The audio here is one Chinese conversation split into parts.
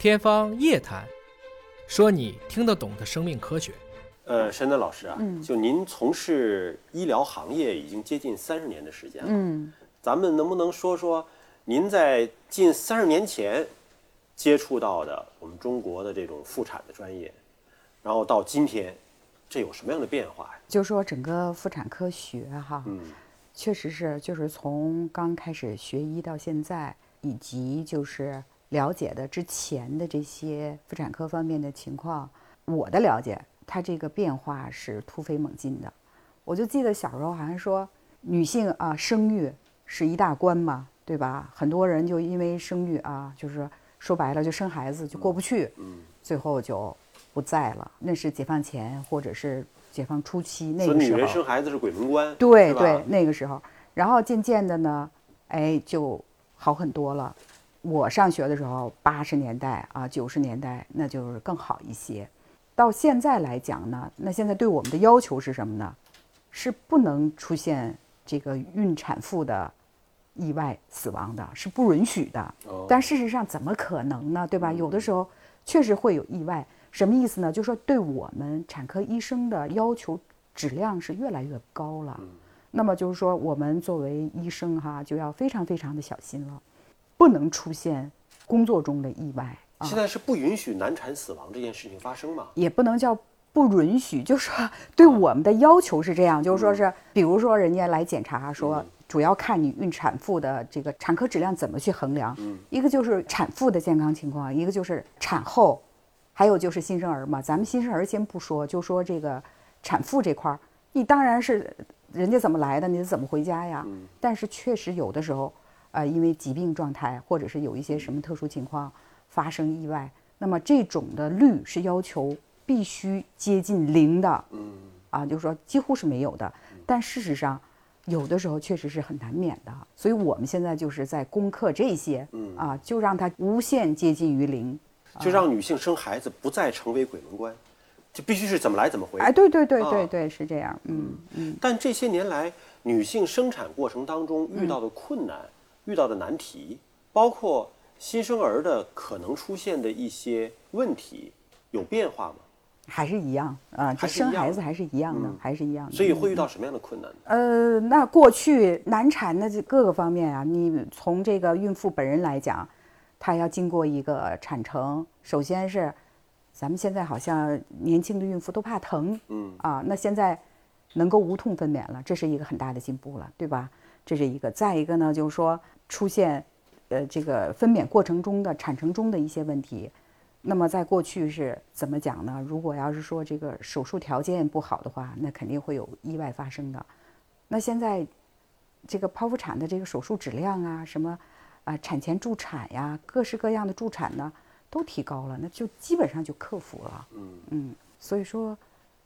天方夜谭，说你听得懂的生命科学。呃，山丹老师啊，嗯就您从事医疗行业已经接近三十年的时间了，嗯，咱们能不能说说您在近三十年前接触到的我们中国的这种妇产的专业，然后到今天，这有什么样的变化呀？就说整个妇产科学哈，嗯确实是就是从刚开始学医到现在，以及就是了解的之前的这些妇产科方面的情况，我的了解，它这个变化是突飞猛进的。我就记得小时候好像说，女性啊生育是一大关嘛，对吧？很多人就因为生育啊，就是说白了就生孩子就过不去，嗯，最后就不在了。那是解放前或者是解放初期那个时候。人生孩子是鬼门关，对对，那个时候，然后渐渐的呢，哎，就好很多了。我上学的时候，八十年代啊，九十年代，那就是更好一些。到现在来讲呢，那现在对我们的要求是什么呢？是不能出现这个孕产妇的意外死亡的，是不允许的。哦但事实上怎么可能呢？对吧？有的时候确实会有意外。什么意思呢？就是说对我们产科医生的要求质量是越来越高了。那么就是说，我们作为医生哈，就要非常非常的小心了，不能出现工作中的意外啊现，在是不允许难产死亡这件事情发生吗？也不能叫不允许，就是说对我们的要求是这样，就是说是，比如说人家来检查说，主要看你孕产妇的这个产科质量怎么去衡量，一个就是产妇的健康情况，一个就是产后，还有就是新生儿嘛。咱们新生儿先不说，就说这个产妇这块儿，你当然是人家怎么来的，你怎么回家呀？但是确实有的时候，呃，因为疾病状态或者是有一些什么特殊情况发生意外，那么这种的率是要求必须接近零的，嗯，啊，就是说几乎是没有的。但事实上，有的时候确实是很难免的。所以我们现在就是在攻克这些，嗯啊，就让它无限接近于零。就让女性生孩子不再成为鬼门关，就必须是怎么来怎么回。哎，对对对对啊对，是这样。嗯嗯。但这些年来，女性生产过程当中遇到的困难、遇到的难题，包括新生儿的可能出现的一些问题，有变化吗？还是一样啊，这还是一样生孩子还是一样的，嗯还是一样的。所以嗯会遇到什么样的困难？呃，那过去难产的这各个方面啊，你从这个孕妇本人来讲，她要经过一个产程，首先是咱们现在好像年轻的孕妇都怕疼，嗯啊，那现在能够无痛分娩了，这是一个很大的进步了，对吧？这是一个。再一个呢，就是说出现呃这个分娩过程中的产程中的一些问题。那么在过去是怎么讲呢？如果要是说这个手术条件不好的话，那肯定会有意外发生的。那现在这个剖腹产的这个手术质量啊，什么啊、产前助产呀，各式各样的助产呢，都提高了，那就基本上就克服了。嗯嗯，所以说，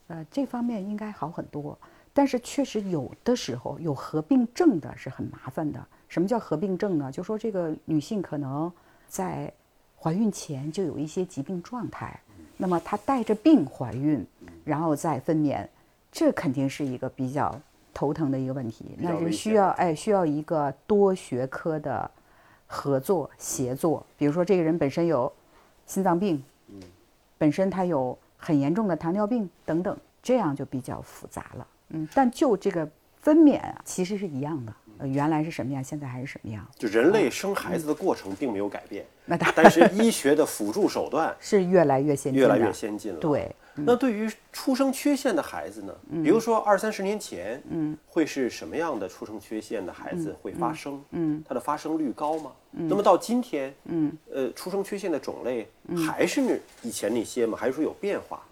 呃，这方面应该好很多。但是确实有的时候有合并症的是很麻烦的。什么叫合并症呢？就说这个女性可能在怀孕前就有一些疾病状态，那么她带着病怀孕，然后再分娩，这肯定是一个比较头疼的一个问题。那是需要哎需要一个多学科的合作协作。比如说这个人本身有心脏病，本身他有很严重的糖尿病等等，这样就比较复杂了。嗯，但就这个分娩啊，其实是一样的。呃，原来是什么样，现在还是什么样。就人类生孩子的过程并没有改变，那嗯但是医学的辅助手段是越来越先进的，越来越先进了。对，那对于出生缺陷的孩子呢？比如说二三十年前，嗯，会是什么样的出生缺陷的孩子会发生？嗯，它的发生率高吗？那么到今天，嗯，呃，出生缺陷的种类还是以前那些吗？还是说有变化？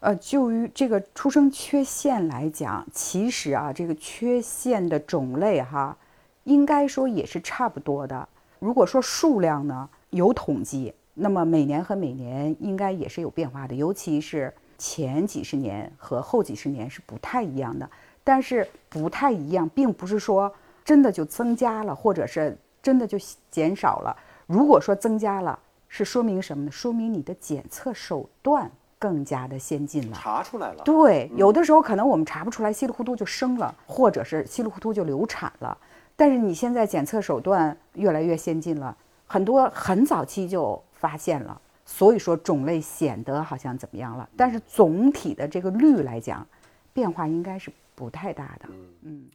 呃，就于这个出生缺陷来讲，其实啊，这个缺陷的种类哈，应该说也是差不多的。如果说数量呢有统计，那么每年和每年应该也是有变化的，尤其是前几十年和后几十年是不太一样的。但是不太一样，并不是说真的就增加了，或者是真的就减少了。如果说增加了，是说明什么呢？说明你的检测手段更加的先进了。查出来了，对，有的时候可能我们查不出来，稀里糊涂就生了，或者是稀里糊涂就流产了。但是你现在检测手段越来越先进了，很多很早期就发现了，所以说种类显得好像怎么样了，但是总体的这个率来讲，变化应该是不太大的。嗯。